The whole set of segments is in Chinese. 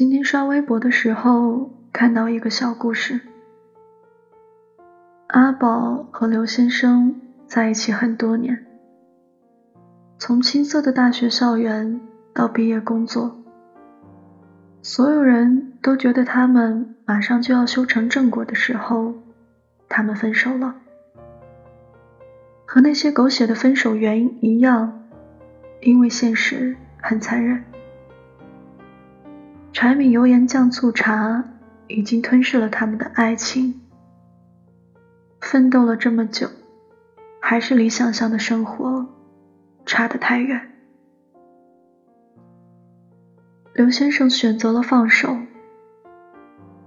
今天刷微博的时候看到一个小故事。阿宝和刘先生在一起很多年，从青涩的大学校园到毕业工作，所有人都觉得他们马上就要修成正果的时候，他们分手了。和那些狗血的分手原因一样，因为现实很残忍。柴米油盐酱醋茶已经吞噬了他们的爱情，奋斗了这么久，还是离想象的生活差得太远。刘先生选择了放手，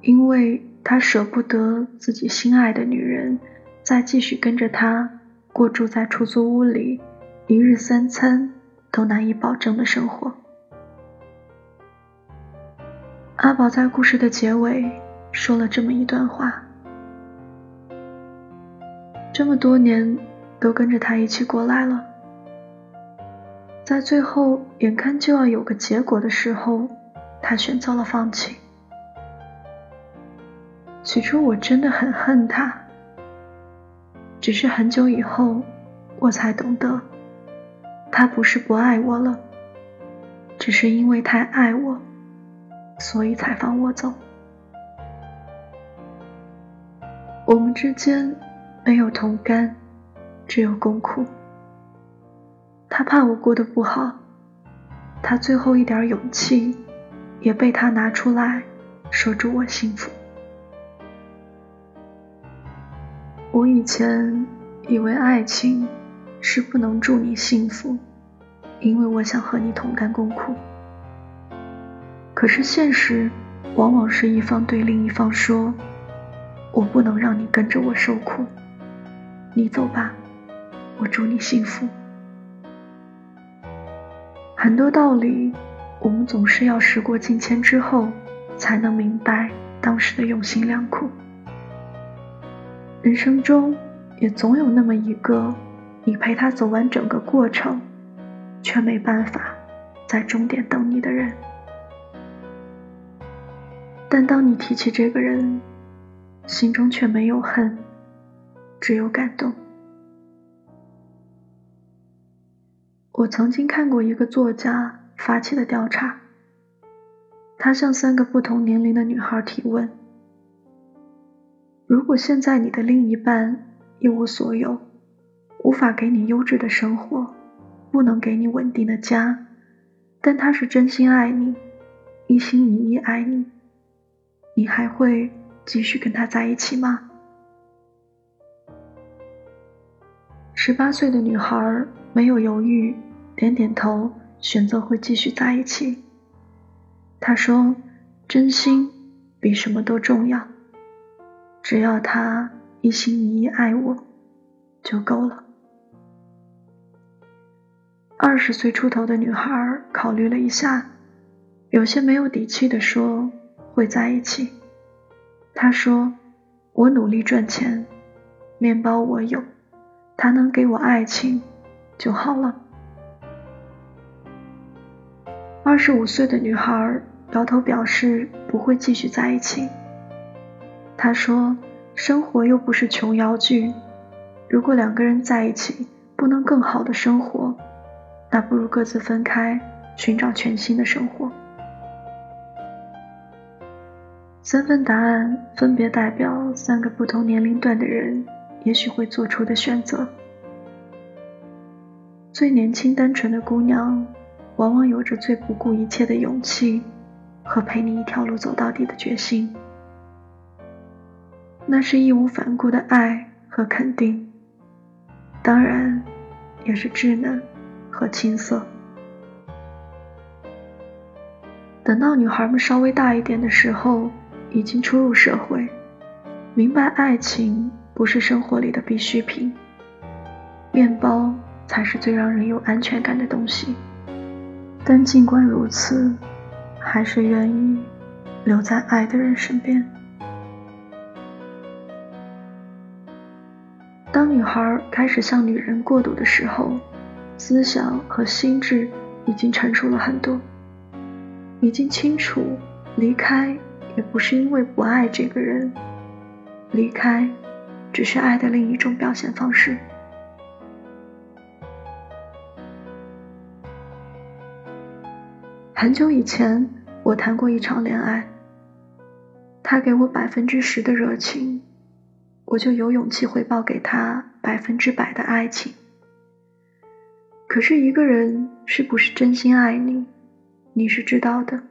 因为他舍不得自己心爱的女人再继续跟着他过住在出租屋里一日三餐都难以保证的生活。阿宝在故事的结尾说了这么一段话：这么多年都跟着他一起过来了，在最后眼看就要有个结果的时候，他选择了放弃。起初我真的很恨他，只是很久以后我才懂得，他不是不爱我了，只是因为太爱我。所以才放我走。我们之间没有同甘，只有共苦。他怕我过得不好，他最后一点勇气也被他拿出来说祝我幸福。我以前以为爱情是不能祝你幸福，因为我想和你同甘共苦。可是现实，往往是一方对另一方说：“我不能让你跟着我受苦，你走吧，我祝你幸福。”很多道理，我们总是要时过境迁之后，才能明白当时的用心良苦。人生中，也总有那么一个，你陪他走完整个过程，却没办法在终点等你的人。但当你提起这个人，心中却没有恨，只有感动。我曾经看过一个作家发起的调查，他向三个不同年龄的女孩提问：如果现在你的另一半一无所有，无法给你优质的生活，不能给你稳定的家，但他是真心爱你，一心一意爱你。你还会继续跟他在一起吗？十八岁的女孩没有犹豫，点点头，选择会继续在一起。她说：“真心比什么都重要，只要他一心一意爱我，就够了。”二十岁出头的女孩考虑了一下，有些没有底气的说。会在一起。他说：“我努力赚钱，面包我有，他能给我爱情就好了。”二十五岁的女孩摇头表示不会继续在一起。她说：“生活又不是琼瑶剧，如果两个人在一起不能更好的生活，那不如各自分开，寻找全新的生活。”三份答案分别代表三个不同年龄段的人也许会做出的选择。最年轻单纯的姑娘，往往有着最不顾一切的勇气和陪你一条路走到底的决心。那是义无反顾的爱和肯定，当然，也是稚嫩和青涩。等到女孩们稍微大一点的时候。已经初入社会，明白爱情不是生活里的必需品，面包才是最让人有安全感的东西。但尽管如此，还是愿意留在爱的人身边。当女孩开始向女人过渡的时候，思想和心智已经成熟了很多，已经清楚。离开也不是因为不爱这个人，离开只是爱的另一种表现方式。很久以前，我谈过一场恋爱，他给我百分之十的热情，我就有勇气回报给他百分之百的爱情。可是，一个人是不是真心爱你，你是知道的。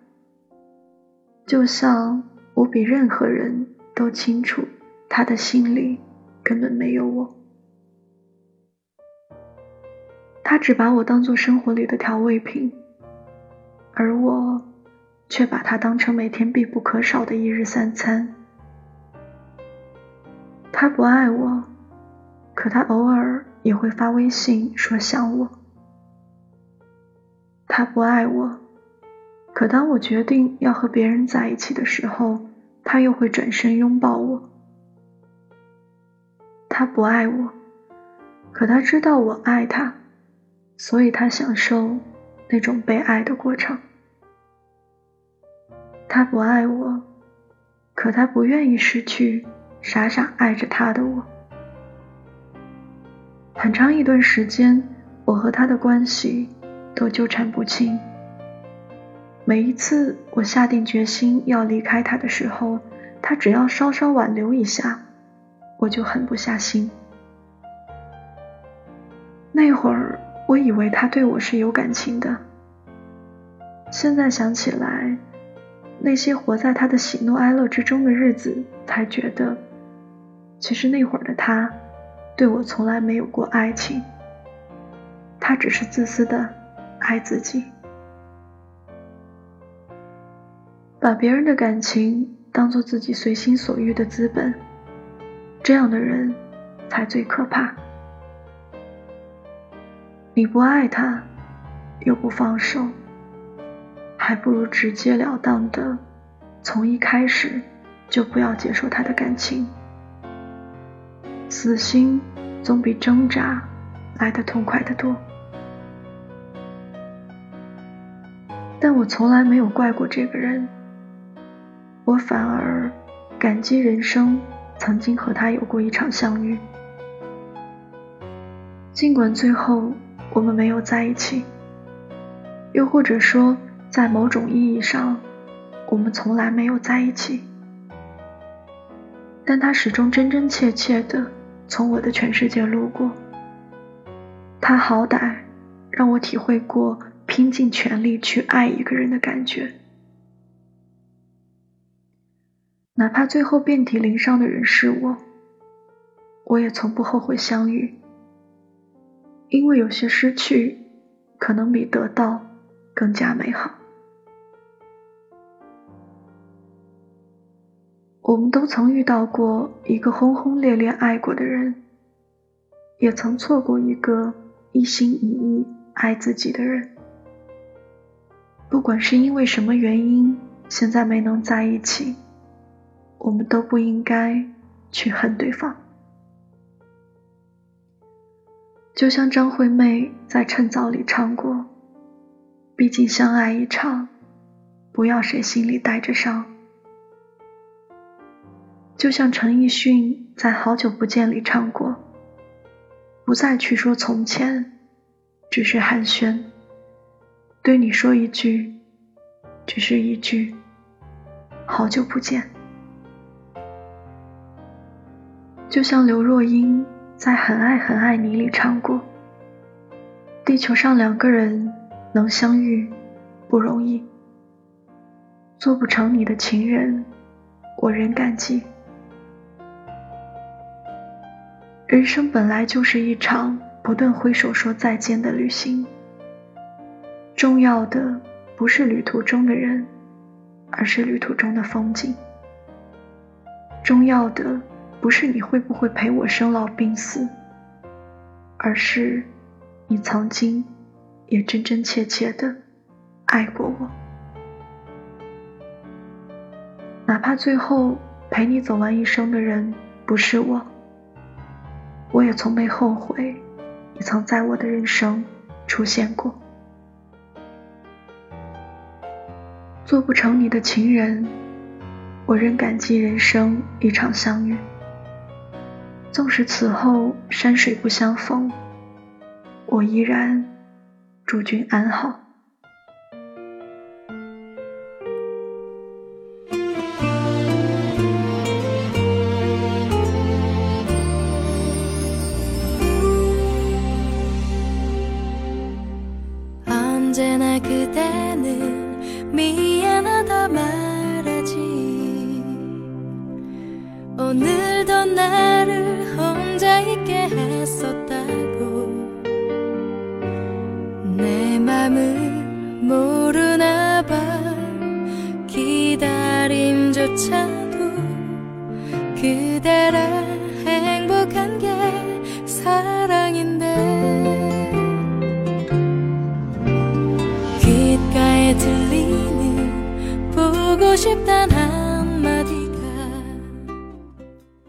就像我比任何人都清楚，他的心里根本没有我。他只把我当做生活里的调味品。而我，却把它当成每天必不可少的一日三餐。他不爱我，可他偶尔也会发微信说想我。他不爱我，可当我决定要和别人在一起的时候，他又会转身拥抱我。他不爱我，可他知道我爱他，所以他享受。那种被爱的过程。他不爱我，可他不愿意失去傻傻爱着他的我。很长一段时间，我和他的关系都纠缠不清。每一次我下定决心要离开他的时候，他只要稍稍挽留一下，我就狠不下心。那会儿。我以为他对我是有感情的，现在想起来，那些活在他的喜怒哀乐之中的日子，才觉得，其实那会儿的他，对我从来没有过爱情，他只是自私的爱自己，把别人的感情当做自己随心所欲的资本，这样的人才最可怕。你不爱他，又不放手，还不如直截了当的从一开始就不要接受他的感情。死心总比挣扎来的痛快得多。但我从来没有怪过这个人，我反而感激人生曾经和他有过一场相遇，尽管最后。我们没有在一起，又或者说，在某种意义上，我们从来没有在一起。但他始终真真切切的从我的全世界路过。他好歹让我体会过拼尽全力去爱一个人的感觉，哪怕最后遍体鳞伤的人是我，我也从不后悔相遇。因为有些失去，可能比得到更加美好。我们都曾遇到过一个轰轰烈烈爱过的人，也曾错过一个一心一意爱自己的人。不管是因为什么原因，现在没能在一起，我们都不应该去恨对方。就像张惠妹在《趁早》里唱过：“毕竟相爱一场，不要谁心里带着伤。”就像陈奕迅在《好久不见》里唱过：“不再去说从前，只是寒暄，对你说一句，只是一句，好久不见。”就像刘若英。在《很爱很爱你》里唱过：“地球上两个人能相遇不容易，做不成你的情人，我仍感激。”人生本来就是一场不断挥手说再见的旅行，重要的不是旅途中的人，而是旅途中的风景。重要的。不是你会不会陪我生老病死，而是你曾经也真真切切的爱过我。哪怕最后陪你走完一生的人不是我，我也从没后悔你曾在我的人生出现过。做不成你的情人，我仍感激人生一场相遇。纵使此后山水不相逢，我依然祝君安好。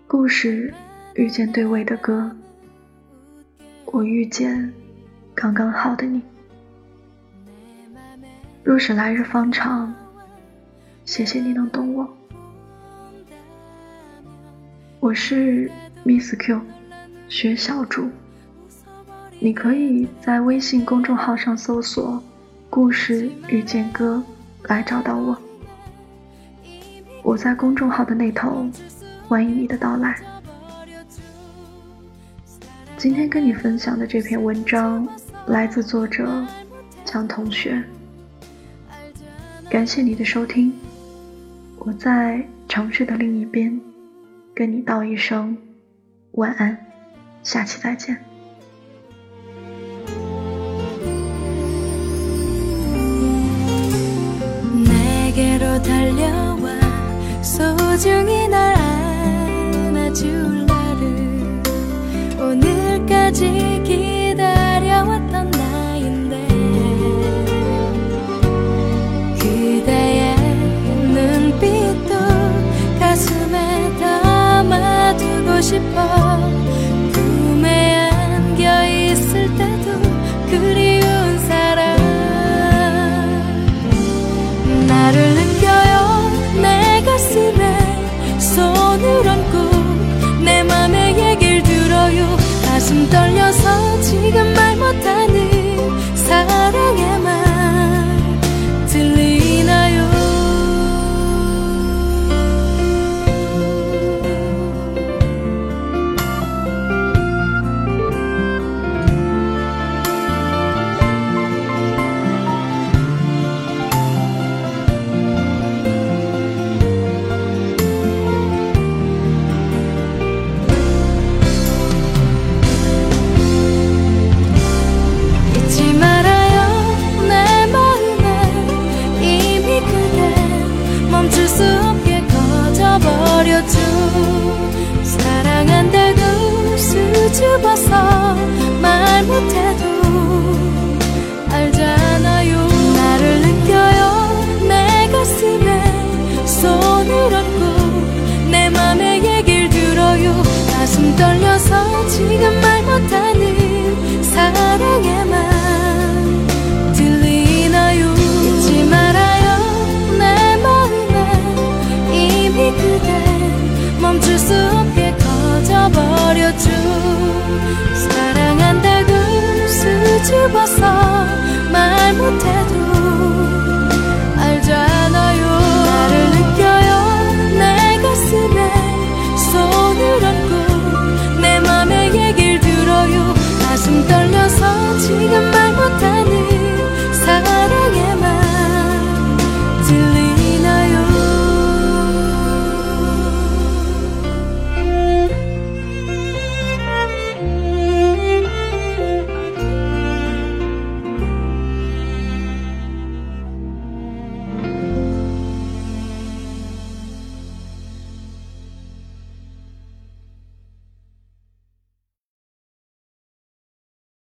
故事遇见对味的歌，我遇见刚刚好的你。若是来日方长，谢谢你能懂我。我是 Miss Q，学小主。你可以在微信公众号上搜索“故事遇见歌”来找到我。我在公众号的那头，欢迎你的到来。今天跟你分享的这篇文章来自作者江同学，感谢你的收听。我在城市的另一边，跟你道一声晚安，下期再见。 버려준 사랑한다고 수줍어서